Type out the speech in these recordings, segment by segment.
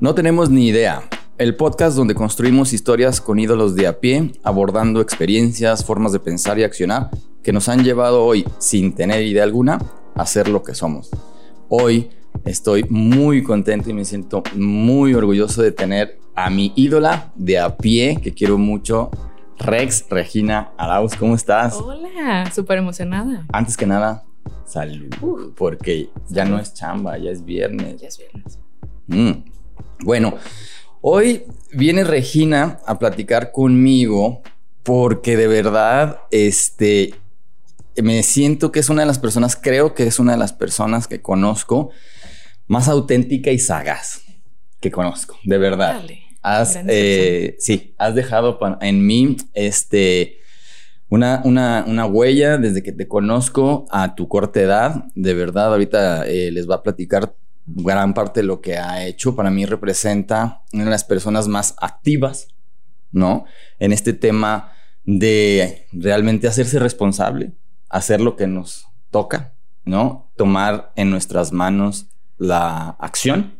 No tenemos ni idea. El podcast donde construimos historias con ídolos de a pie, abordando experiencias, formas de pensar y accionar que nos han llevado hoy, sin tener idea alguna, a ser lo que somos. Hoy estoy muy contento y me siento muy orgulloso de tener a mi ídola de a pie, que quiero mucho, Rex Regina Arauz. ¿Cómo estás? Hola, súper emocionada. Antes que nada, salud, porque ya no es chamba, ya es viernes. Ya es viernes. Mm. Bueno, hoy viene Regina a platicar conmigo porque de verdad, este, me siento que es una de las personas, creo que es una de las personas que conozco más auténtica y sagaz que conozco, de verdad. Dale. Has, eh, sí, has dejado en mí este, una, una, una huella desde que te conozco a tu corta edad. De verdad, ahorita eh, les va a platicar gran parte de lo que ha hecho. Para mí representa una de las personas más activas, ¿no? En este tema de realmente hacerse responsable, hacer lo que nos toca, ¿no? Tomar en nuestras manos la acción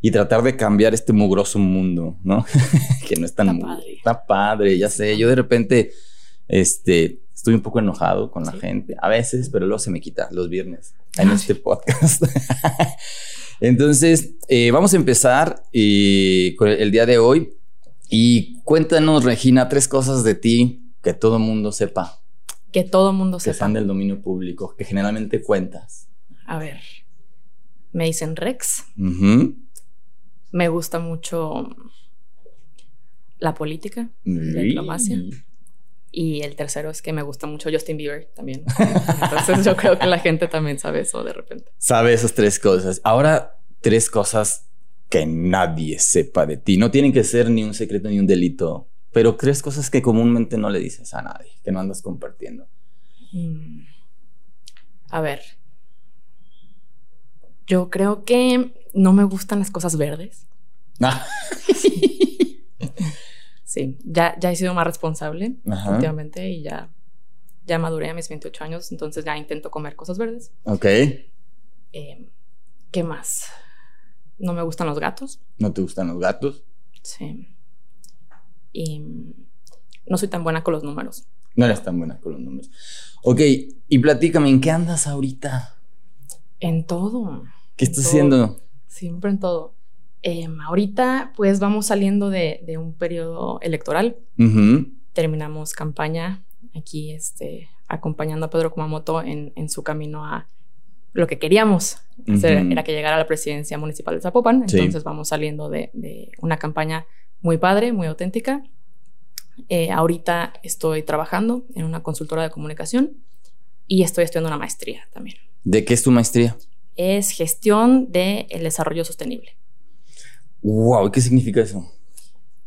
y tratar de cambiar este mugroso mundo, ¿no? que no es tan Está padre. Está padre, ya sé. Yo de repente, este, estoy un poco enojado con la Sí. gente, a veces, pero luego se me quita los viernes en Ay. este podcast. Entonces, eh, vamos a empezar eh, con el, el día de hoy y cuéntanos, Regina, tres cosas de ti que todo el mundo sepa, Que todo mundo que sepa. están del dominio público, que generalmente cuentas. A ver, me dicen Rex. Me gusta mucho la política, la diplomacia. Y el tercero es que me gusta mucho Justin Bieber también. Entonces yo creo que la gente también sabe eso de repente. Sabe esas tres cosas. Ahora, tres cosas que nadie sepa de ti. No tienen que ser ni un secreto ni un delito, pero tres cosas que comúnmente no le dices a nadie, que no andas compartiendo. Mm. A ver. Yo creo que no me gustan las cosas verdes. Ah, Sí, ya, ya he sido más responsable Ajá. últimamente y ya, ya maduré a mis 28 años, entonces ya intento comer cosas verdes. ok. Eh, ¿Qué más? No me gustan los gatos. ¿No te gustan los gatos? Sí. Y mm, no soy tan buena con los números. No eres tan buena con los números. Ok, y platícame, ¿en qué andas ahorita? En todo. ¿Qué estás Todo. haciendo? Siempre en todo. Em, ahorita, pues vamos saliendo de, de un periodo electoral. Terminamos campaña aquí, este, acompañando a Pedro Kumamoto en, en su camino a lo que queríamos hacer, era que llegara a la presidencia municipal de Zapopan. Sí. Entonces vamos saliendo de, de una campaña muy padre, muy auténtica. Eh, ahorita estoy trabajando en una consultora de comunicación y estoy estudiando una maestría también. ¿De qué es tu maestría? Es gestión del desarrollo sostenible. Wow, ¿qué significa eso?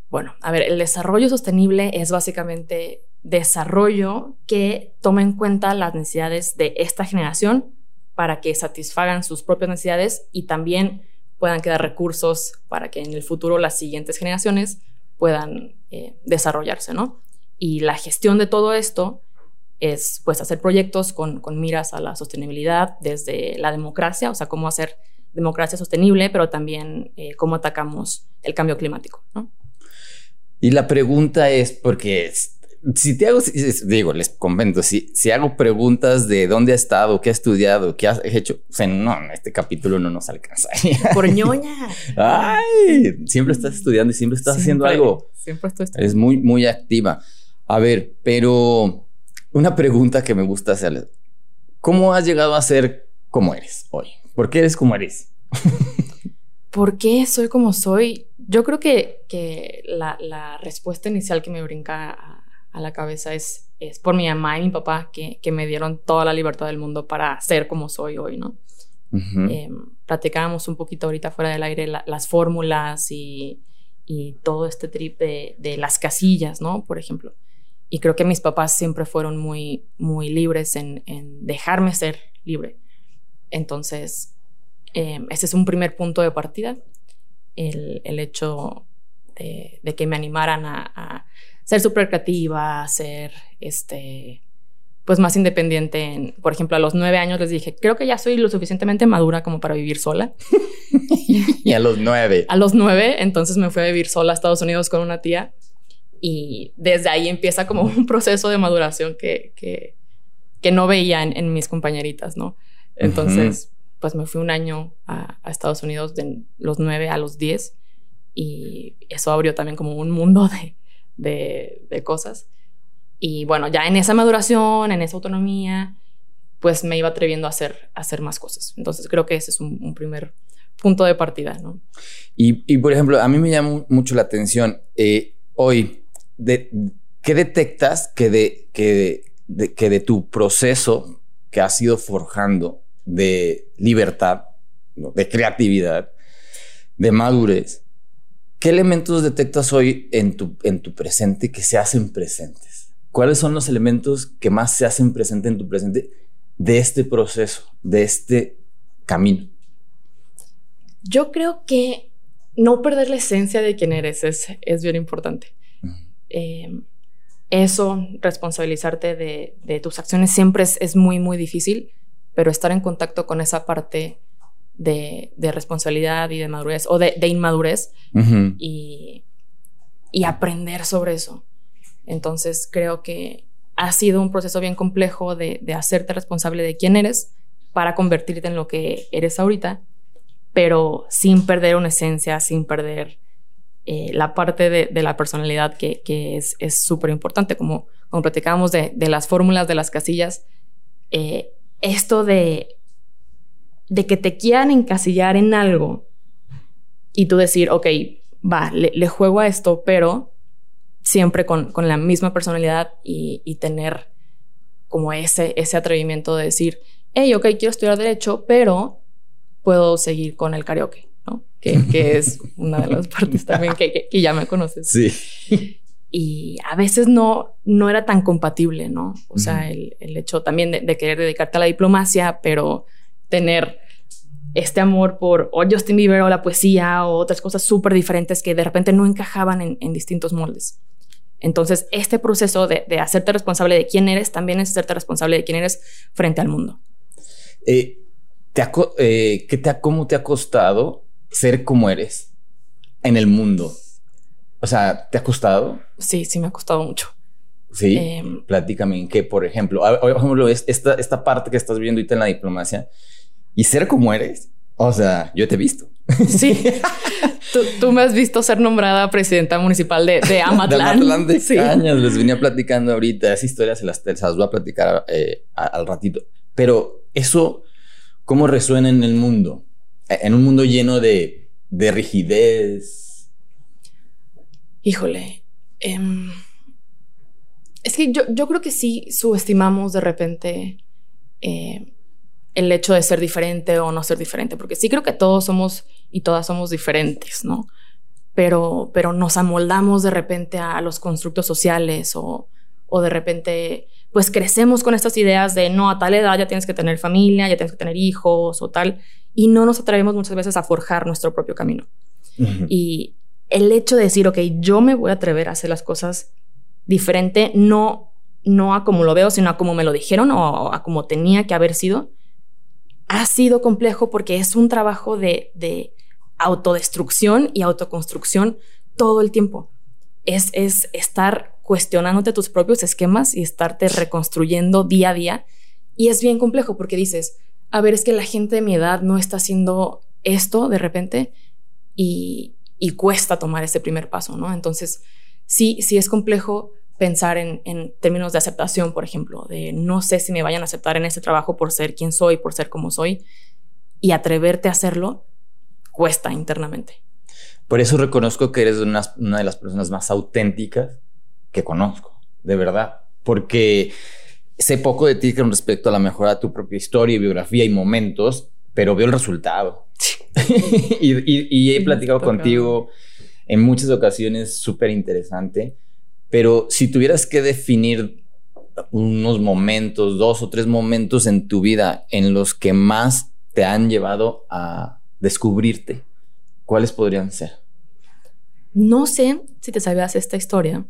Bueno, a ver, el desarrollo sostenible es básicamente desarrollo que toma en cuenta las necesidades de esta generación para que satisfagan sus propias necesidades y también puedan quedar recursos para que en el futuro las siguientes generaciones puedan eh, desarrollarse, ¿no? Y la gestión de todo esto es pues hacer proyectos con, con miras a la sostenibilidad desde la democracia, o sea, cómo hacer democracia sostenible, pero también eh, cómo atacamos el cambio climático, ¿no? Y la pregunta es, porque si te hago, digo, les comento, si, si hago preguntas de dónde ha estado, qué ha estudiado, qué has hecho, o sea, no, este capítulo no nos alcanza. Por ñoña. Ay, siempre estás estudiando y siempre estás haciendo algo. Siempre estoy estudiando. Es muy, muy activa. A ver, pero una pregunta que me gusta hacerles. ¿Cómo has llegado a ser como eres hoy? ¿Por qué eres como eres? ¿Por qué soy como soy? Yo creo que, que la, la respuesta inicial que me brinca a, a la cabeza es, es por mi mamá y mi papá que, que me dieron toda la libertad del mundo para ser como soy hoy, ¿no? Ujú. Eh, platicábamos un poquito ahorita fuera del aire la- las fórmulas y, y todo este trip de, de las casillas, ¿no? Por ejemplo. Y creo que mis papás siempre fueron muy, muy libres en, en dejarme ser libre. Entonces, eh, ese es un primer punto de partida, el, el hecho de, de que me animaran a, a ser súper creativa, a ser este, pues más independiente. En, por ejemplo, a los nueve años les dije, creo que ya soy lo suficientemente madura como para vivir sola. y a los nueve. A los nueve, entonces me fui a vivir sola a Estados Unidos con una tía y desde ahí empieza como un proceso de maduración que, que, que no veía en, mis compañeritas, ¿no? Entonces, pues me fui un año a, Estados Unidos de los nueve a los diez y eso abrió también como un mundo de, de, de cosas. Y bueno, ya en esa maduración, en esa autonomía, pues me iba atreviendo a hacer, a hacer más cosas. Entonces creo que ese es un, primer punto de partida, ¿no? Y, y, por ejemplo, a mí me llama mucho la atención eh, hoy, de, ¿qué detectas que de, que, de, que de tu proceso que has ido forjando de libertad, de creatividad, de madurez, ¿qué elementos detectas hoy en tu, en tu presente que se hacen presentes? ¿Cuáles son los elementos que más se hacen presentes en tu presente de este proceso, de este camino? Yo creo que no perder la esencia de quién eres es, es bien importante. Eh, eso, responsabilizarte de, tus acciones siempre es, muy, muy difícil, pero estar en contacto con esa parte de, responsabilidad y de madurez o de, inmadurez y, y aprender sobre eso. Entonces creo que ha sido un proceso bien complejo de, hacerte responsable de quién eres para convertirte en lo que eres ahorita, pero sin perder una esencia, sin perder eh, la parte de, la personalidad que, es súper importante, como, como platicábamos de, las fórmulas, de las casillas, eh, esto de, de que te quieran encasillar en algo y tú decir, ok, va, le juego a esto, pero siempre con, con la misma personalidad y, tener como ese, ese atrevimiento de decir, hey, ok, quiero estudiar derecho, pero puedo seguir con el karaoke, ¿no? Que, que es una de las partes también que, que, ya me conoces. Sí. Y a veces no, no era tan compatible, ¿no? O sea, el, el, hecho también de, querer dedicarte a la diplomacia, pero tener este amor por o Justin Bieber o la poesía o otras cosas súper diferentes que de repente no encajaban en, en distintos moldes. Entonces, este proceso de, hacerte responsable de quién eres también es hacerte responsable de quién eres frente al mundo. Eh, te eh, ¿qué te ¿Cómo te ha costado ser como eres en el mundo? O sea, ¿te ha costado? Sí, sí me ha costado mucho. Sí, eh, platícame en qué, por ejemplo, por ejemplo, esta, esta parte que estás viendo ahorita en la diplomacia y ser como eres. O sea, yo te he visto. Sí. tú, me has visto ser nombrada presidenta municipal de, de Amatlán. de Amatlán de Cañas. Les venía platicando ahorita. Esa historia se las, se las voy a platicar eh, al ratito. Pero eso, ¿cómo resuena en el mundo? E, en un mundo lleno de, de rigidez. Híjole. Em, es que yo, yo, creo que sí subestimamos de repente eh, el hecho de ser diferente o no ser diferente, porque sí creo que todos somos y todas somos diferentes, ¿no? Pero, pero nos amoldamos de repente a los constructos sociales o, o de repente pues crecemos con estas ideas de no, a tal edad ya tienes que tener familia, ya tienes que tener hijos o tal, y no nos atrevemos muchas veces a forjar nuestro propio camino. Y el hecho de decir, ok, yo me voy a atrever a hacer las cosas diferente, no, no a como lo veo, sino a como me lo dijeron o a como tenía que haber sido, ha sido complejo porque es un trabajo de, de autodestrucción y autoconstrucción todo el tiempo. Es, es estar cuestionándote tus propios esquemas y estarte reconstruyendo día a día. Y es bien complejo porque dices, a ver, es que la gente de mi edad no está haciendo esto de repente y, y cuesta tomar ese primer paso, ¿no? Entonces, sí, sí es complejo pensar en, términos de aceptación, por ejemplo, de no sé si me vayan a aceptar en ese trabajo por ser quien soy, por ser como soy, y atreverte a hacerlo cuesta internamente. Por eso reconozco que eres una, de las personas más auténticas que conozco, de verdad, porque sé poco de ti con respecto a la mejora de tu propia historia y biografía y momentos, pero veo el resultado. y, he platicado contigo en muchas ocasiones súper interesante pero si tuvieras que definir unos momentos, dos o tres momentos en tu vida en los que más te han llevado a descubrirte, ¿cuáles podrían ser? No sé si te sabías esta historia,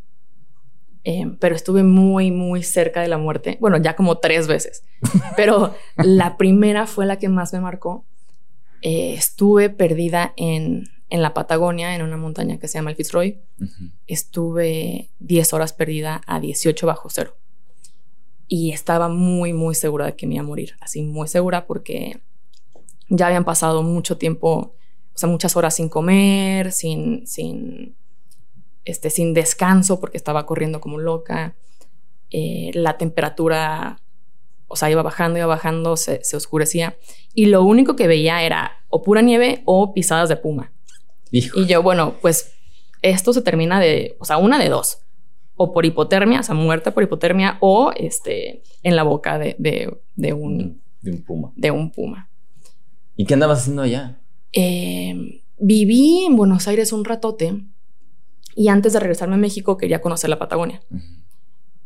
eh, pero estuve muy, muy cerca de la muerte. Bueno, ya como tres veces, pero la primera fue la que más me marcó Eh, estuve perdida en, en, la Patagonia, en una montaña que se llama el Fitzroy. Estuve 10 horas perdida a 18 bajo cero. Y estaba muy, muy segura de que me iba a morir. Así, muy segura porque ya habían pasado mucho tiempo, o sea, muchas horas sin comer, sin, sin, este, sin descanso porque estaba corriendo como loca. Eh, la temperatura, o sea, iba bajando, iba bajando, se, oscurecía. Y lo único que veía era o pura nieve o pisadas de puma. Y yo, bueno, pues esto se termina de, o sea, una de dos. O por hipotermia, o sea, muerte por hipotermia, o este, en la boca de, de, un, de un puma. De un puma. ¿Y qué andabas haciendo allá? Eh, viví en Buenos Aires un ratote y antes de regresarme a México quería conocer la Patagonia.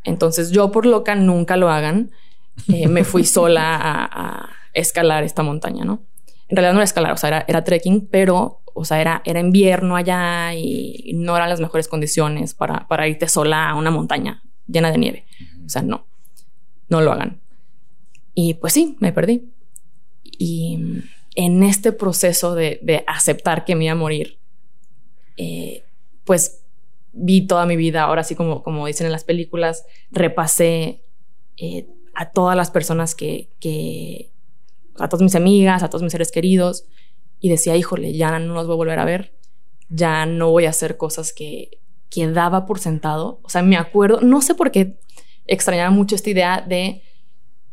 Entonces yo por loca nunca lo hagan. Eh, me fui sola a, escalar esta montaña, ¿no? En realidad no era escalar, o sea, era, trekking, pero, o sea, era, era invierno allá y no eran las mejores condiciones para, para irte sola a una montaña llena de nieve. O sea, no, no lo hagan. Y pues sí, me perdí. Y en este proceso de, aceptar que me iba a morir, eh, pues vi toda mi vida, ahora sí como, como dicen en las películas, repasé eh, a todas las personas que, a todas mis amigas, a todos mis seres queridos, y decía, híjole, ya no los voy a volver a ver, ya no voy a hacer cosas que, que daba por sentado. O sea, me acuerdo, no sé por qué extrañaba mucho esta idea de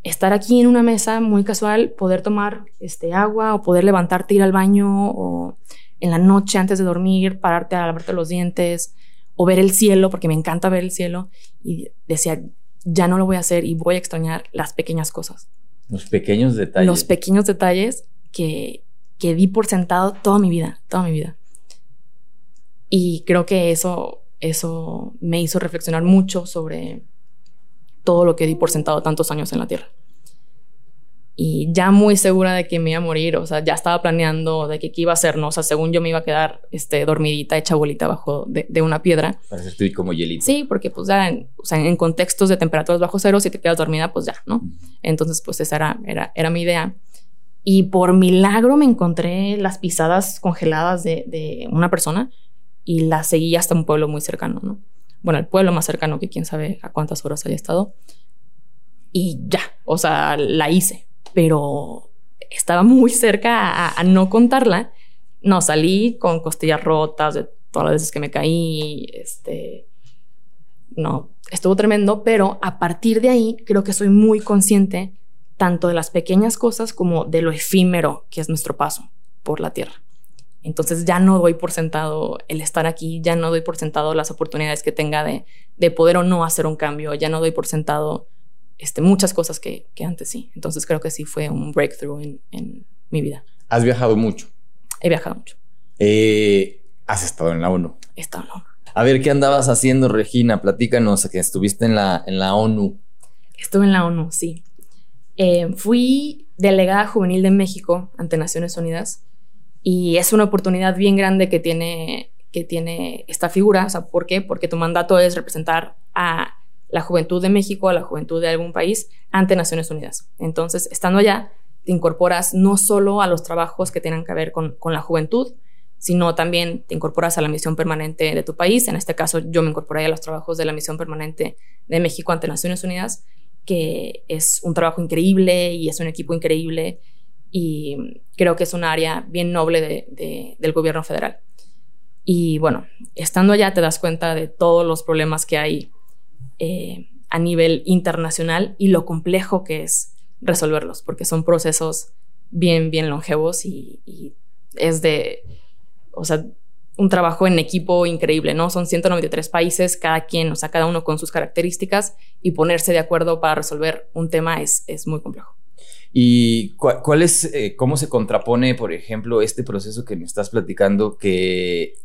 estar aquí en una mesa muy casual, poder tomar este agua o poder levantarte, ir al baño o en la noche antes de dormir, pararte a lavarte los dientes o ver el cielo, porque me encanta ver el cielo. Y decía, ya no lo voy a hacer y voy a extrañar las pequeñas cosas. Los pequeños detalles. Los pequeños detalles que, que di por sentado toda mi vida, toda mi vida. Y creo que eso, eso me hizo reflexionar mucho sobre todo lo que di por sentado tantos años en la Tierra y ya muy segura de que me iba a morir, o sea, ya estaba planeando de que qué iba a hacer, ¿no? O sea, según yo me iba a quedar este, dormidita, hecha bolita bajo de, una piedra. Para estoy como hielito. Sí, porque pues ya, en, o sea, en contextos de temperaturas bajo cero, si te quedas dormida, pues ya, ¿no? Entonces, pues esa era, era, era mi idea. Y por milagro me encontré las pisadas congeladas de, de una persona y la seguí hasta un pueblo muy cercano, ¿no? Bueno, el pueblo más cercano que quién sabe a cuántas horas haya estado. Y ya, o sea, la hice pero estaba muy cerca a, no contarla. No, salí con costillas rotas de todas las veces que me caí, este, no, estuvo tremendo, pero a partir de ahí creo que soy muy consciente tanto de las pequeñas cosas como de lo efímero que es nuestro paso por la tierra. Entonces ya no doy por sentado el estar aquí, ya no doy por sentado las oportunidades que tenga de, de poder o no hacer un cambio, ya no doy por sentado este, muchas cosas que, que, antes sí. Entonces creo que sí fue un breakthrough en, en mi vida. ¿Has viajado mucho? He viajado mucho. Eh, ¿Has estado en la ONU? He estado en la ONU. A ver, ¿qué andabas haciendo, Regina? Platícanos, que estuviste en la, en la ONU. Estuve en la ONU, sí. Eh, fui delegada juvenil de México ante Naciones Unidas y es una oportunidad bien grande que tiene, que tiene esta figura. O sea, ¿por qué? Porque tu mandato es representar a la juventud de México, a la juventud de algún país ante Naciones Unidas. Entonces, estando allá, te incorporas no solo a los trabajos que tengan que ver con, la juventud, sino también te incorporas a la misión permanente de tu país. En este caso, yo me incorporé a los trabajos de la misión permanente de México ante Naciones Unidas, que es un trabajo increíble y es un equipo increíble y creo que es un área bien noble del gobierno federal. Y bueno, estando allá te das cuenta de todos los problemas que hay eh, a nivel internacional y lo complejo que es resolverlos, porque son procesos bien, bien longevos y, es de, o sea, un trabajo en equipo increíble, ¿no? Son 193 países, cada quien, o sea, cada uno con sus características y ponerse de acuerdo para resolver un tema es, es muy complejo. ¿Y cuál es, eh, cómo se contrapone, por ejemplo, este proceso que me estás platicando que,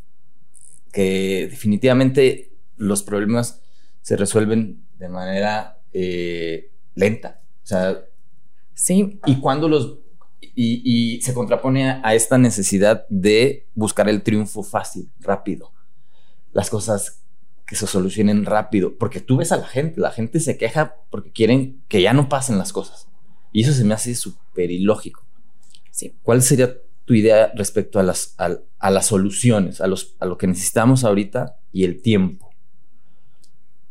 que definitivamente los problemas se resuelven de manera eh, lenta. O sea, sí. Y cuando los. Y, se contrapone a, esta necesidad de buscar el triunfo fácil, rápido. Las cosas que se solucionen rápido. Porque tú ves a la gente, la gente se queja porque quieren que ya no pasen las cosas. Y eso se me hace súper ilógico. Sí. ¿Cuál sería tu idea respecto a las, a, las soluciones, a, los, a lo que necesitamos ahorita y el tiempo.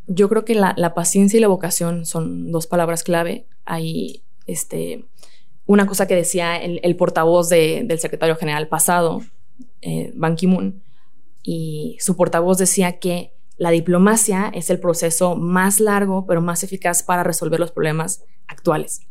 Yo creo que la, paciencia y la vocación son dos palabras clave. Hay este, una cosa que decía el, portavoz del secretario general pasado, eh, Ban Ki-moon, y su portavoz decía que la diplomacia es el proceso más largo pero más eficaz para resolver los problemas actuales.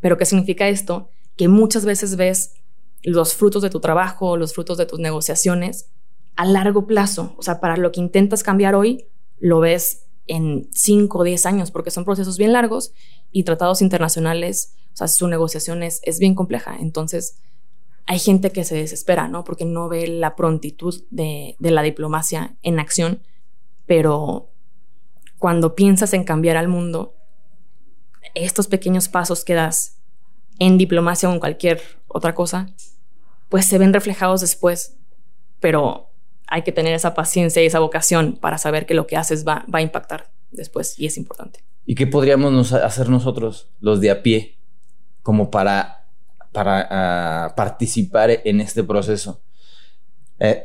¿Pero qué significa esto? Que muchas veces ves los frutos de tu trabajo, los frutos de tus negociaciones a largo plazo. O sea, para lo que intentas cambiar hoy, lo ves en 5 o 10 años, porque son procesos bien largos y tratados internacionales, o sea, su negociación es, bien compleja. Entonces, hay gente que se desespera, ¿no? Porque no ve la prontitud de, de la diplomacia en acción, pero cuando piensas en cambiar al mundo, estos pequeños pasos que das en diplomacia o en cualquier otra cosa, pues se ven reflejados después, pero hay que tener esa paciencia y esa vocación para saber que lo que haces va, va a impactar después y es importante. ¿Y qué podríamos hacer nosotros, los de a pie, como para, para ah, participar en este proceso? Eh,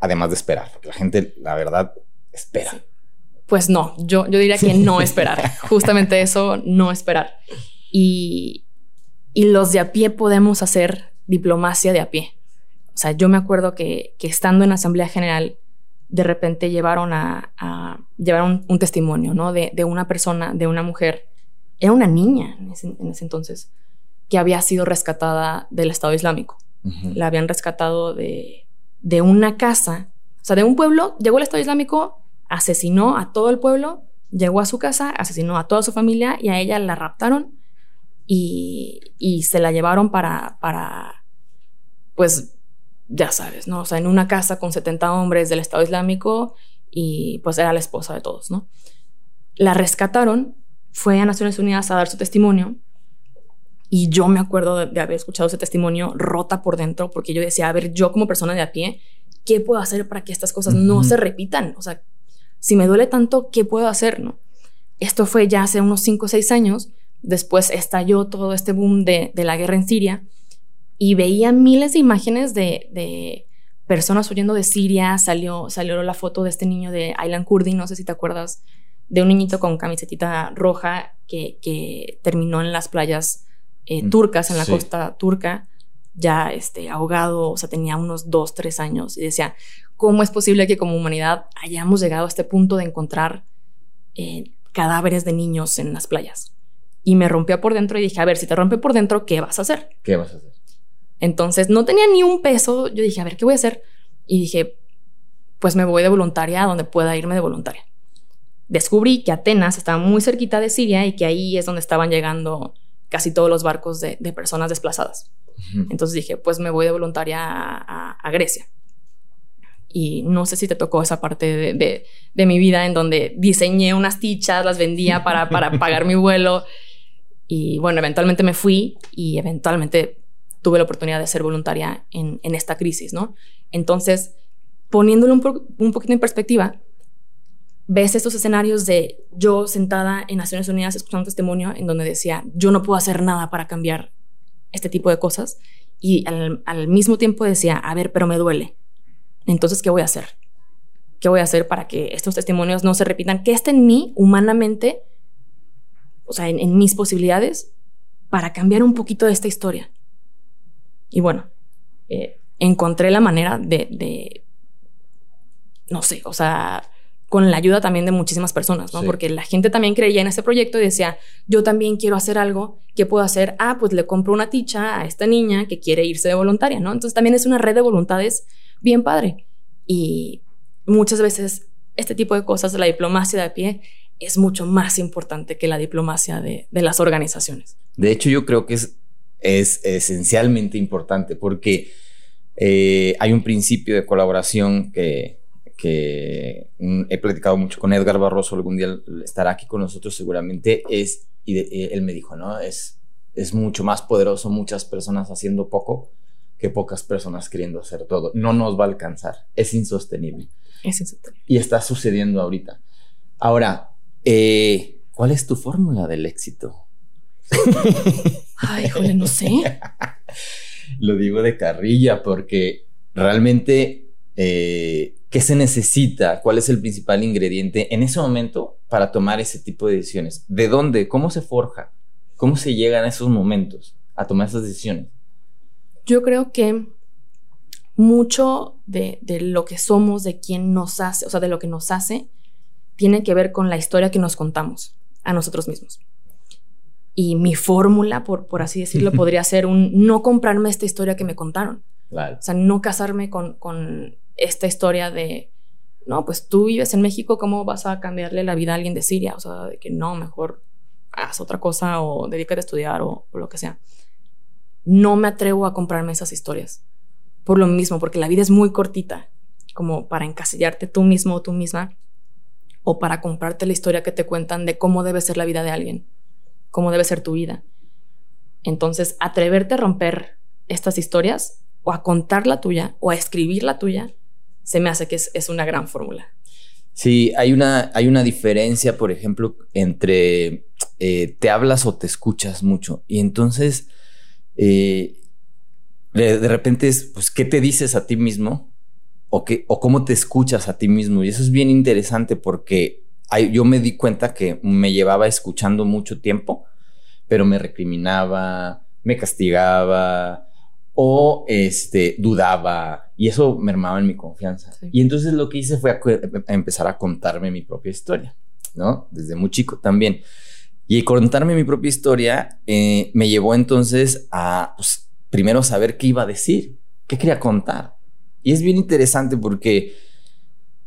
además de esperar, porque la gente, la verdad, espera. Pues no, yo, yo diría que no esperar, justamente eso, no esperar. Y, y los de a pie podemos hacer diplomacia de a pie. O sea, yo me acuerdo que, que estando en Asamblea General, de repente llevaron a, a un, testimonio, ¿no? De, de, una persona, de una mujer, era una niña en ese, entonces, que había sido rescatada del Estado Islámico. La habían rescatado de, de una casa, o sea, de un pueblo, llegó el Estado Islámico, asesinó a todo el pueblo, llegó a su casa, asesinó a toda su familia y a ella la raptaron y, y se la llevaron para, para, pues, ya sabes, ¿no? O sea, en una casa con 70 hombres del Estado Islámico y pues era la esposa de todos, ¿no? La rescataron, fue a Naciones Unidas a dar su testimonio y yo me acuerdo de, haber escuchado ese testimonio rota por dentro porque yo decía, a ver, yo como persona de a pie, ¿qué puedo hacer para que estas cosas no se repitan? O sea, si me duele tanto, ¿qué puedo hacer? ¿no? Esto fue ya hace unos 5 o 6 años, después estalló todo este boom de, de la guerra en Siria y veía miles de imágenes de, de, personas huyendo de Siria. Salió, salió la foto de este niño de Aylan Kurdi, no sé si te acuerdas, de un niñito con camisetita roja que, que terminó en las playas eh, mm, turcas, en la costa turca, ya este, ahogado, o sea, tenía unos dos, tres años. Y decía, ¿cómo es posible que como humanidad hayamos llegado a este punto de encontrar eh, cadáveres de niños en las playas? Y me rompió por dentro y dije, a ver, si te rompe por dentro, ¿qué vas a hacer? ¿Qué vas a hacer? Entonces no tenía ni un peso. Yo dije, a ver, ¿qué voy a hacer? Y dije, pues me voy de voluntaria a donde pueda irme de voluntaria. Descubrí que Atenas estaba muy cerquita de Siria y que ahí es donde estaban llegando casi todos los barcos de, personas desplazadas. Entonces dije, pues me voy de voluntaria a, Grecia. Y no sé si te tocó esa parte de, mi vida en donde diseñé unas tichas, las vendía para, para pagar mi vuelo. Y bueno, eventualmente me fui y eventualmente tuve la oportunidad de ser voluntaria en, esta crisis, ¿no? Entonces, poniéndolo un, poquito en perspectiva, ves estos escenarios de yo sentada en Naciones Unidas escuchando un testimonio en donde decía, yo no puedo hacer nada para cambiar este tipo de cosas. Y al, al, mismo tiempo decía, a ver, pero me duele. Entonces, ¿qué voy a hacer? ¿Qué voy a hacer para que estos testimonios no se repitan? ¿Qué está en mí humanamente? O sea, en, en mis posibilidades para cambiar un poquito de esta historia. Y bueno, eh, encontré la manera de, no sé, o sea, con la ayuda también de muchísimas personas, ¿no? Porque la gente también creía en este proyecto y decía, yo también quiero hacer algo, ¿qué puedo hacer? Ah, pues le compro una ticha a esta niña que quiere irse de voluntaria, ¿no? Entonces también es una red de voluntades bien padre. Y muchas veces este tipo de cosas, la diplomacia de a pie, es mucho más importante que la diplomacia de, de las organizaciones. De hecho, yo creo que es es esencialmente importante porque eh, hay un principio de colaboración que, he platicado mucho con Edgar Barroso, algún día estará aquí con nosotros seguramente, es, y él me dijo, ¿no? Es, es mucho más poderoso muchas personas haciendo poco que pocas personas queriendo hacer todo. No nos va a alcanzar, es insostenible. Es insostenible. Y está sucediendo ahorita. Ahora, eh, ¿cuál es tu fórmula del éxito? Ay, híjole, no sé. lo digo de carrilla porque realmente, eh, ¿qué se necesita? ¿Cuál es el principal ingrediente en ese momento para tomar ese tipo de decisiones? ¿De dónde? ¿Cómo se forja? ¿Cómo se llegan a esos momentos a tomar esas decisiones? Yo creo que mucho de, de, lo que somos, de quién nos hace, o sea, de lo que nos hace, tiene que ver con la historia que nos contamos a nosotros mismos. Y mi fórmula, por, por así decirlo, podría ser un no comprarme esta historia que me contaron. O sea, no casarme con, con esta historia de, no, pues tú vives en México, ¿cómo vas a cambiarle la vida a alguien de Siria? O sea, de que no, mejor haz otra cosa o dedícate a estudiar o, o lo que sea. No me atrevo a comprarme esas historias. Por lo mismo, porque la vida es muy cortita, como para encasillarte tú mismo o tú misma, o para comprarte la historia que te cuentan de cómo debe ser la vida de alguien cómo debe ser tu vida. Entonces, atreverte a romper estas historias o a contar la tuya o a escribir la tuya, se me hace que es, una gran fórmula. Sí, hay una, hay una diferencia, por ejemplo, entre eh, te hablas o te escuchas mucho. Y entonces, eh, de, repente es, pues, ¿qué te dices a ti mismo? O, qué, o cómo te escuchas a ti mismo. Y eso es bien interesante porque yo me di cuenta que me llevaba escuchando mucho tiempo, pero me recriminaba, me castigaba o este, dudaba y eso mermaba en mi confianza. Y entonces lo que hice fue a, empezar a contarme mi propia historia, ¿no? Desde muy chico también. Y contarme mi propia historia eh, me llevó entonces a, pues, primero saber qué iba a decir, qué quería contar. Y es bien interesante porque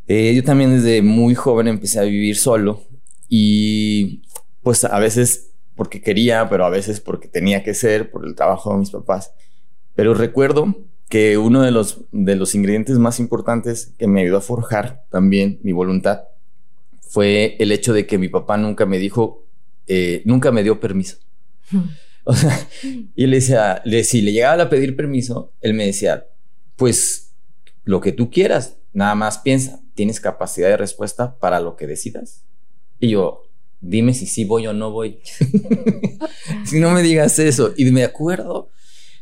eh, yo también desde muy joven empecé a vivir solo y pues a veces porque quería, pero a veces porque tenía que ser por el trabajo de mis papás. Pero recuerdo que uno de los, de los ingredientes más importantes que me ayudó a forjar también mi voluntad fue el hecho de que mi papá nunca me dijo, eh, nunca me dio permiso. O sea, y le decía, le, si le llegaba a pedir permiso, él me decía, pues lo que tú quieras, nada más piensa, ¿tienes capacidad de respuesta para lo que decidas? Y yo, dime si sí voy o no voy. si no me digas eso. Y me acuerdo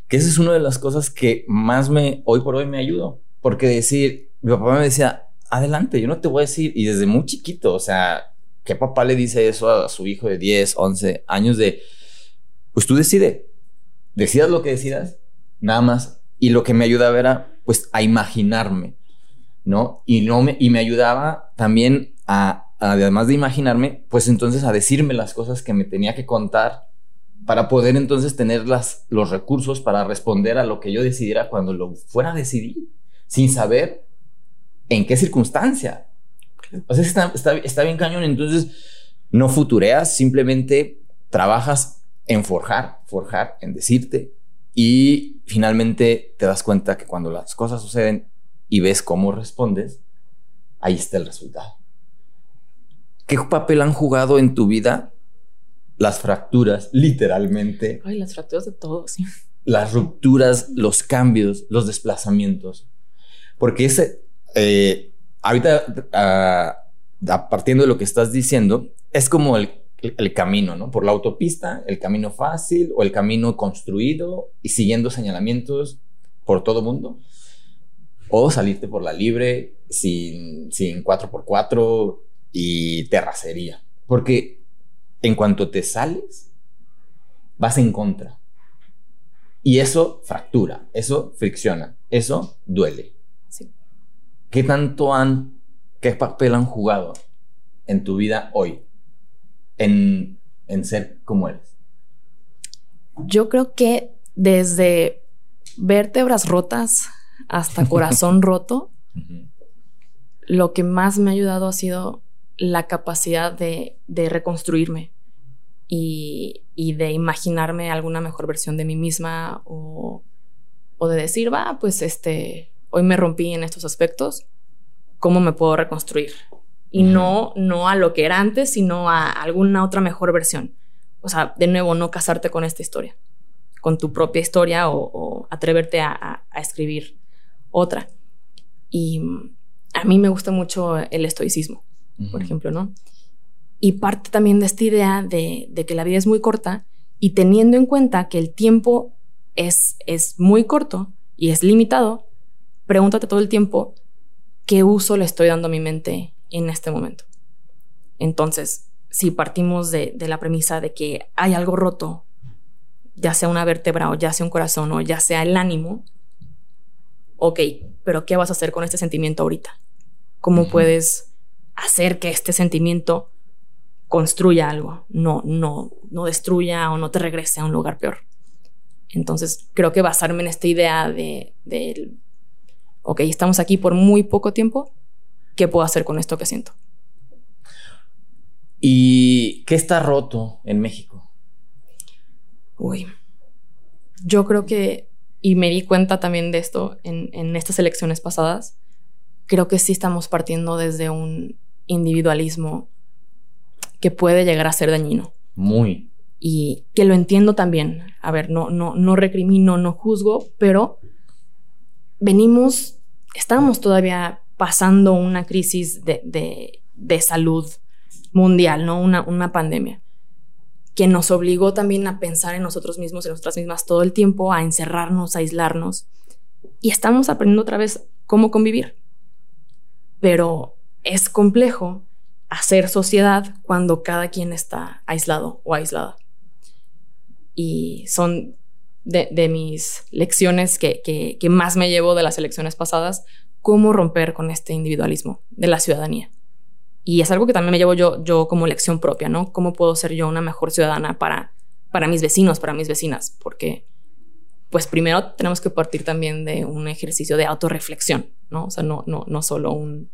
que esa es una de las cosas que más me, hoy por hoy me ayudó. Porque decir, mi papá me decía, adelante, yo no te voy a decir, y desde muy chiquito, o sea, ¿qué papá le dice eso a su hijo de 10, 11 años de, pues tú decide, decidas lo que decidas, nada más. Y lo que me ayudaba era, pues, a imaginarme ¿no? Y, no me, y me ayudaba también a, además de imaginarme, pues entonces a decirme las cosas que me tenía que contar para poder entonces tener las, los recursos para responder a lo que yo decidiera cuando lo fuera a decidir, sin saber en qué circunstancia. O sea, está, está, está bien cañón, entonces no futureas, simplemente trabajas en forjar, forjar, en decirte, y finalmente te das cuenta que cuando las cosas suceden y ves cómo respondes, ahí está el resultado. ¿Qué papel han jugado en tu vida las fracturas, literalmente? Ay, las fracturas de todo, sí. Las rupturas, los cambios, los desplazamientos. Porque ese, eh, ahorita, uh, partiendo de lo que estás diciendo, es como el, el, camino, ¿no? Por la autopista, el camino fácil o el camino construido y siguiendo señalamientos por todo mundo o salirte por la libre sin, sin 4x4 y terracería. Porque en cuanto te sales, vas en contra. Y eso fractura, eso fricciona, eso duele. Sí. ¿Qué tanto han, qué papel han jugado en tu vida hoy en, en ser como eres? Yo creo que desde vértebras rotas hasta corazón roto, lo que más me ha ayudado ha sido la capacidad de, reconstruirme y, de imaginarme alguna mejor versión de mí misma o, de decir, va, pues este, hoy me rompí en estos aspectos, ¿cómo me puedo reconstruir? Y no, no a lo que era antes, sino a alguna otra mejor versión. O sea, de nuevo, no casarte con esta historia, con tu propia historia o, atreverte a escribir otra. Y a mí me gusta mucho el estoicismo, por ejemplo, ¿no? Y parte también de esta idea de, que la vida es muy corta y teniendo en cuenta que el tiempo es, es muy corto y es limitado, pregúntate todo el tiempo qué uso le estoy dando a mi mente en este momento. Entonces, si partimos de, de la premisa de que hay algo roto, ya sea una vértebra o ya sea un corazón o ya sea el ánimo, ok, pero ¿qué vas a hacer con este sentimiento ahorita? ¿Cómo puedes hacer que este sentimiento construya algo, no, no, no destruya o no te regrese a un lugar peor? Entonces, creo que basarme en esta idea de, de ok, estamos aquí por muy poco tiempo, ¿qué puedo hacer con esto que siento? ¿Y qué está roto en México? Uy, yo creo que, y me di cuenta también de esto en, en estas elecciones pasadas, creo que sí estamos partiendo desde un individualismo que puede llegar a ser dañino. Muy. Y que lo entiendo también. A ver, no, no, no recrimino, no juzgo, pero venimos, estamos todavía pasando una crisis de, de, de salud mundial, ¿no? Una, una pandemia que nos obligó también a pensar en nosotros mismos, en nosotras mismas todo el tiempo, a encerrarnos, a aislarnos. Y estamos aprendiendo otra vez cómo convivir. Pero es complejo hacer sociedad cuando cada quien está aislado o aislada. Y son de, mis lecciones que más me llevo de las elecciones pasadas, cómo romper con este individualismo de la ciudadanía. Y es algo que también me llevo yo, yo como lección propia, ¿no? ¿Cómo puedo ser yo una mejor ciudadana para, para mis vecinos, para mis vecinas? Porque, pues primero tenemos que partir también de un ejercicio de autorreflexión, ¿no? O sea, no, no, no solo un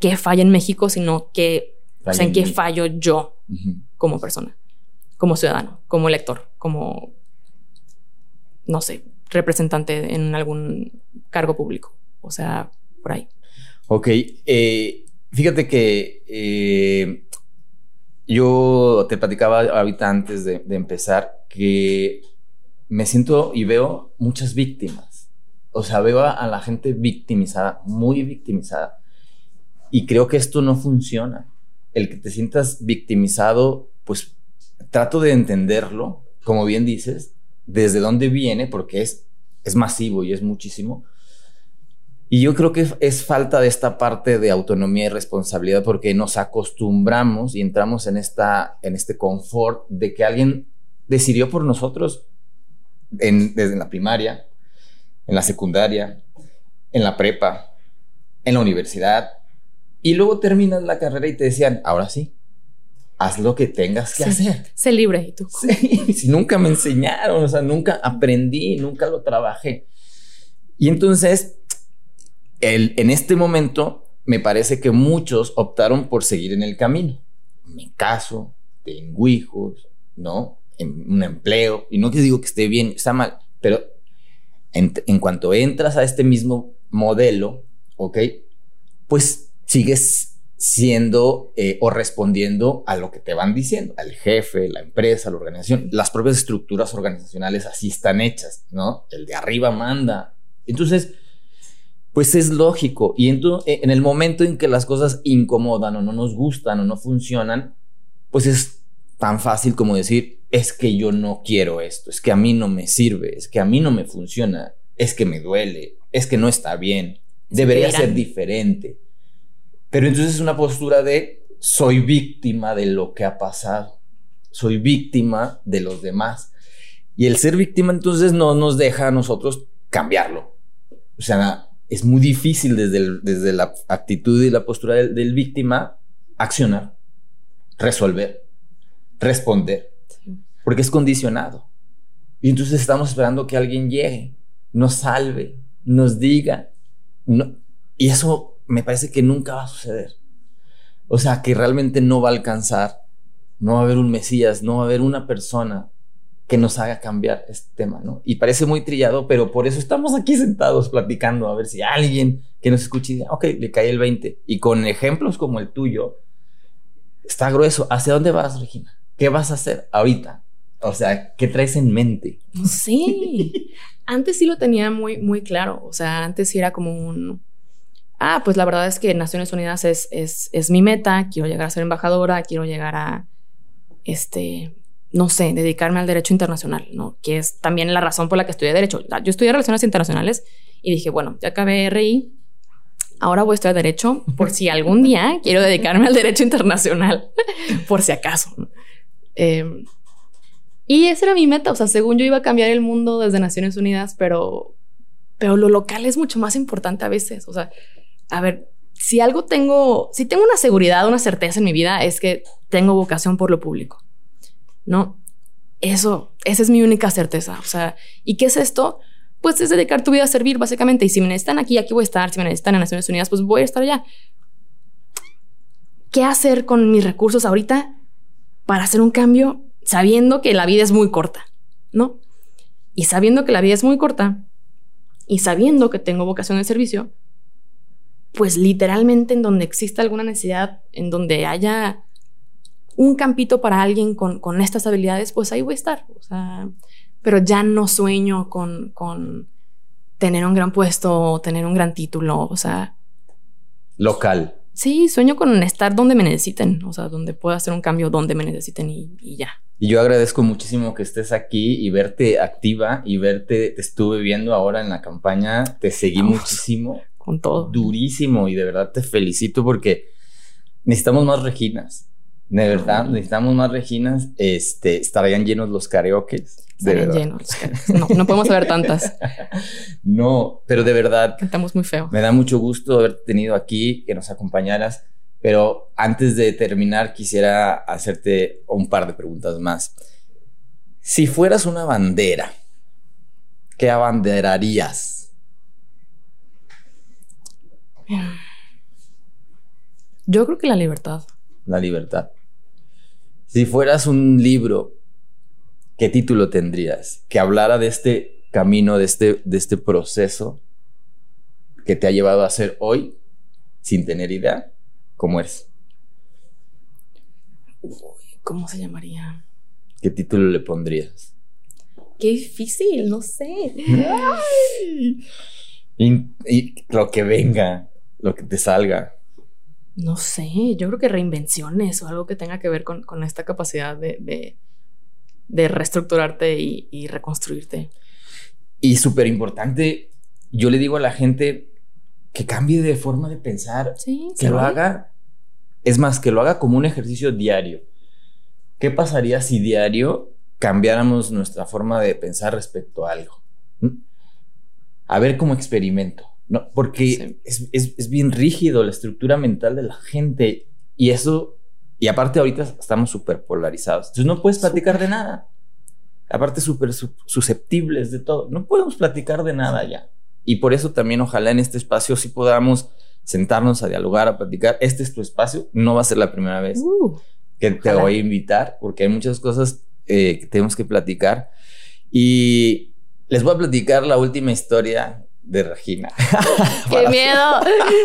qué falla en México, sino que, o sea, en qué fallo yo como persona, como ciudadano, como elector, como, no sé, representante en algún cargo público. O sea, por ahí. Ok. Eh, Fíjate que eh, yo te platicaba ahorita antes de, empezar que me siento y veo muchas víctimas. O sea, veo a, la gente victimizada, muy victimizada. Y creo que esto no funciona. El que te sientas victimizado, pues trato de entenderlo, como bien dices, desde dónde viene, porque es, es masivo y es muchísimo y yo creo que es falta de esta parte de autonomía y responsabilidad porque nos acostumbramos y entramos en, esta, en este confort de que alguien decidió por nosotros desde la primaria, en la secundaria, en la prepa, en la universidad. Y luego terminas la carrera y te decían, ahora sí, haz lo que tengas que hacer. Sé libre. ¿Y tú? Sí, si nunca me enseñaron, o sea, nunca aprendí, nunca lo trabajé. Y entonces en este momento me parece que muchos optaron por seguir en el camino. Me caso, tengo hijos, ¿no? En un empleo. Y no que digo que esté bien, está mal, pero en, cuanto entras a este mismo modelo, ¿ok? Pues sigues siendo eh, o respondiendo a lo que te van diciendo, al jefe, la empresa, la organización, las propias estructuras organizacionales así están hechas, ¿no? El de arriba manda. Entonces, pues es lógico. Y e, en, el momento en que las cosas incomodan o no nos gustan o no funcionan, pues es tan fácil como decir, es que yo no quiero esto, es que a mí no me sirve, es que a mí no me funciona, es que me duele, es que no está bien, debería ser diferente. Pero entonces es una postura de soy víctima de lo que ha pasado, soy víctima de los demás. Y el ser víctima entonces no nos deja a nosotros cambiarlo. O sea, es muy difícil desde, desde la actitud y la postura del, víctima accionar, resolver, responder, porque es condicionado. Y entonces estamos esperando que alguien llegue, nos salve, nos diga. y eso me parece que nunca va a suceder. O sea, que realmente no va a alcanzar, no va a haber un Mesías, no va a haber una persona que nos haga cambiar este tema, ¿no? Y parece muy trillado, pero por eso estamos aquí sentados platicando, a ver si alguien que nos escuche dice, ok, le cae el 20. Y con ejemplos como el tuyo, está grueso. ¿Hacia dónde vas, Regina? ¿Qué vas a hacer ahorita? O sea, ¿qué traes en mente? Sí, antes sí lo tenía muy, muy claro. O sea, antes sí era como un... Ah, pues la verdad es que Naciones Unidas es, es, es mi meta, quiero llegar a ser embajadora, quiero llegar a, este, no sé, dedicarme al derecho internacional, ¿no? Que es también la razón por la que estudié derecho. Yo estudié relaciones internacionales y dije, bueno, ya acabé RI, ahora voy a estudiar derecho por si algún día quiero dedicarme al derecho internacional, por si acaso. Em, y esa era mi meta, o sea, según yo iba a cambiar el mundo desde Naciones Unidas, pero, pero lo local es mucho más importante a veces, o sea, a ver, si algo tengo, si tengo una seguridad, una certeza en mi vida, es que tengo vocación por lo público, ¿no? Eso, esa es mi única certeza, o sea, ¿y qué es esto? Pues es dedicar tu vida a servir, básicamente, y si me necesitan aquí, aquí voy a estar, si me necesitan en Naciones Unidas, pues voy a estar allá. ¿Qué hacer con mis recursos ahorita para hacer un cambio sabiendo que la vida es muy corta, ¿no? Y sabiendo que la vida es muy corta y sabiendo que tengo vocación de servicio, pues literalmente en donde exista alguna necesidad, en donde haya un campito para alguien con, con estas habilidades, pues ahí voy a estar. O sea, pero ya no sueño con, con tener un gran puesto, tener un gran título, o sea. Local. Sí, sueño con estar donde me necesiten, o sea, donde pueda hacer un cambio donde me necesiten y, ya. Y yo agradezco muchísimo que estés aquí y verte activa y verte, te estuve viendo ahora en la campaña, te seguí muchísimo. Con todo. Durísimo y de verdad te felicito porque necesitamos más Reginas. De verdad, necesitamos más Reginas. Este, estarían llenos los karaoke. Estarían llenos No, no podemos saber tantas. no, pero de verdad. Cantamos muy feo. Me da mucho gusto haberte tenido aquí, que nos acompañaras. Pero antes de terminar, quisiera hacerte un par de preguntas más. Si fueras una bandera, ¿qué abanderarías? Yo creo que la libertad la libertad. Si fueras un libro, ¿qué título tendrías? Que hablara de este camino, de este, de este proceso que te ha llevado a ser hoy, sin tener idea, cómo eres. ¿Cómo se llamaría? ¿Qué título le pondrías? Qué difícil, no sé. y, lo que venga, lo que te salga. No sé, yo creo que reinvenciones o algo que tenga que ver con, esta capacidad de, reestructurarte y, reconstruirte. Y súper importante, yo le digo a la gente que cambie de forma de pensar, que lo haga, es más, que lo haga como un ejercicio diario. ¿Qué pasaría si diario cambiáramos nuestra forma de pensar respecto a algo? ¿Mm? A ver cómo experimento. No, porque es, bien rígido la estructura mental de la gente y eso, y aparte ahorita estamos súper polarizados. Entonces no puedes platicar de nada. Aparte súper susceptibles de todo. No podemos platicar de nada ya. Y por eso también ojalá en este espacio sí podamos sentarnos a dialogar, a platicar. Este es tu espacio, no va a ser la primera vez uh, que te voy a invitar porque hay muchas cosas eh, que tenemos que platicar. Y les voy a platicar la última historia de Regina. ¡Qué miedo!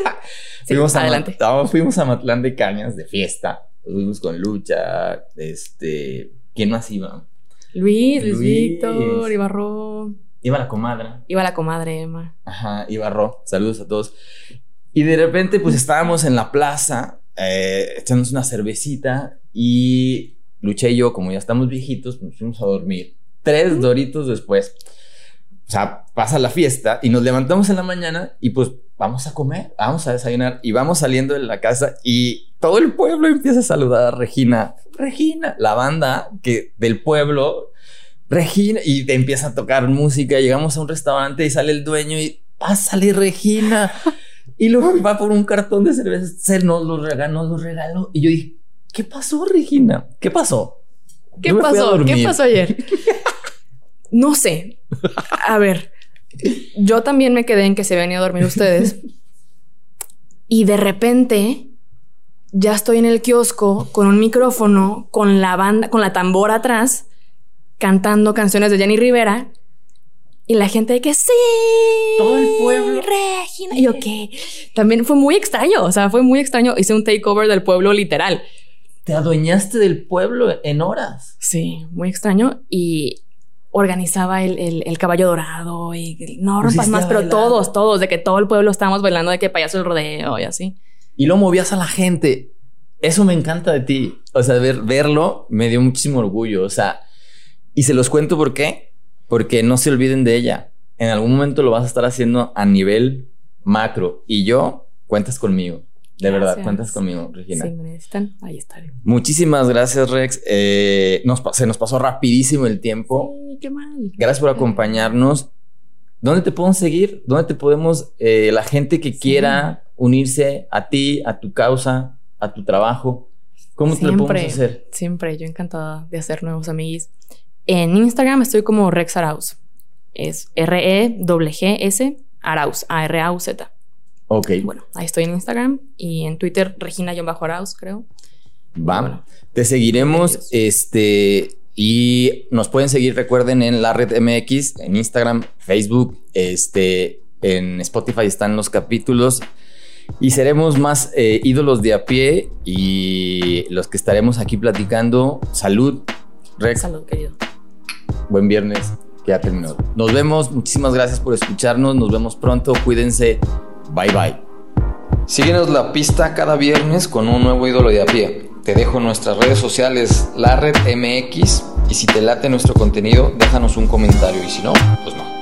fuimos, adelante. A, fuimos a Matlán de Cañas de fiesta. Fuimos con Lucha. Este. ¿Quién más iba? Luis, Luis, Víctor, Ibarro. Iba la comadre. Iba la comadre, Emma. Ajá, Ibarro. Saludos a todos. Y de repente, pues estábamos en la plaza, eh, echándonos una cervecita. Y Lucha y yo, como ya estamos viejitos, nos fuimos a dormir. Tres doritos después o sea, pasa la fiesta y nos levantamos en la mañana y pues vamos a comer, vamos a desayunar y vamos saliendo de la casa y todo el pueblo empieza a saludar a Regina. Regina, la banda que del pueblo, Regina, y te empieza a tocar música. Llegamos a un restaurante y sale el dueño y pásale Regina. Y luego va por un cartón de cerveza, se nos lo regaló, nos lo regaló. Y yo dije, ¿qué pasó, Regina? ¿Qué pasó? ¿Qué pasó? ¿Qué pasó ayer? No sé. A ver, yo también me quedé en que se venía a dormir ustedes. Y de repente ya estoy en el kiosco con un micrófono, con la banda, con la tambora atrás, cantando canciones de Jenny Rivera. Y la gente de que sí. Todo el pueblo. Regina. Y yo qué. También fue muy extraño. O sea, fue muy extraño. Hice un takeover del pueblo literal. Te adueñaste del pueblo en horas. Sí, muy extraño. Y organizaba el, el, caballo dorado y no rompas más, pero todos, todos, de que todo el pueblo estábamos bailando de que payaso el rodeo y así. Y lo movías a la gente. eso me encanta de ti. O sea, ver, verlo me dio muchísimo orgullo. O sea, y se los cuento por qué. Porque no se olviden de ella. En algún momento lo vas a estar haciendo a nivel macro. Y yo, cuentas conmigo. De verdad, cuentas conmigo, Regina. Sí, me necesitan, ahí estaré. Muchísimas gracias, Rex. Eh, se nos pasó rapidísimo el tiempo. Sí, qué mal. Gracias por acompañarnos. ¿Dónde te podemos seguir? ¿Dónde te podemos, eh, la gente que quiera unirse a ti, a tu causa, a tu trabajo? ¿Cómo te lo podemos hacer? Siempre, yo encantada de hacer nuevos amigos. En Instagram estoy como Rex Arauz. Es R-E-G-G-S Arauz, A-R-A-U-Z. Ok. Bueno, ahí estoy en Instagram y en Twitter, Regina-Arauz, creo. Va. Te seguiremos. Este. Y nos pueden seguir, recuerden, en la red MX, en Instagram, Facebook, este, en Spotify están los capítulos. Y seremos más eh, ídolos de a pie y los que estaremos aquí platicando. Salud, Rex. Salud, querido. Buen viernes, que ya terminó. Nos vemos, muchísimas gracias por escucharnos. Nos vemos pronto, cuídense. Bye bye. Síguenos la pista cada viernes con un nuevo ídolo de a pie. Te dejo nuestras redes sociales, la red MX, y si te late nuestro contenido, déjanos un comentario, y si no, pues no.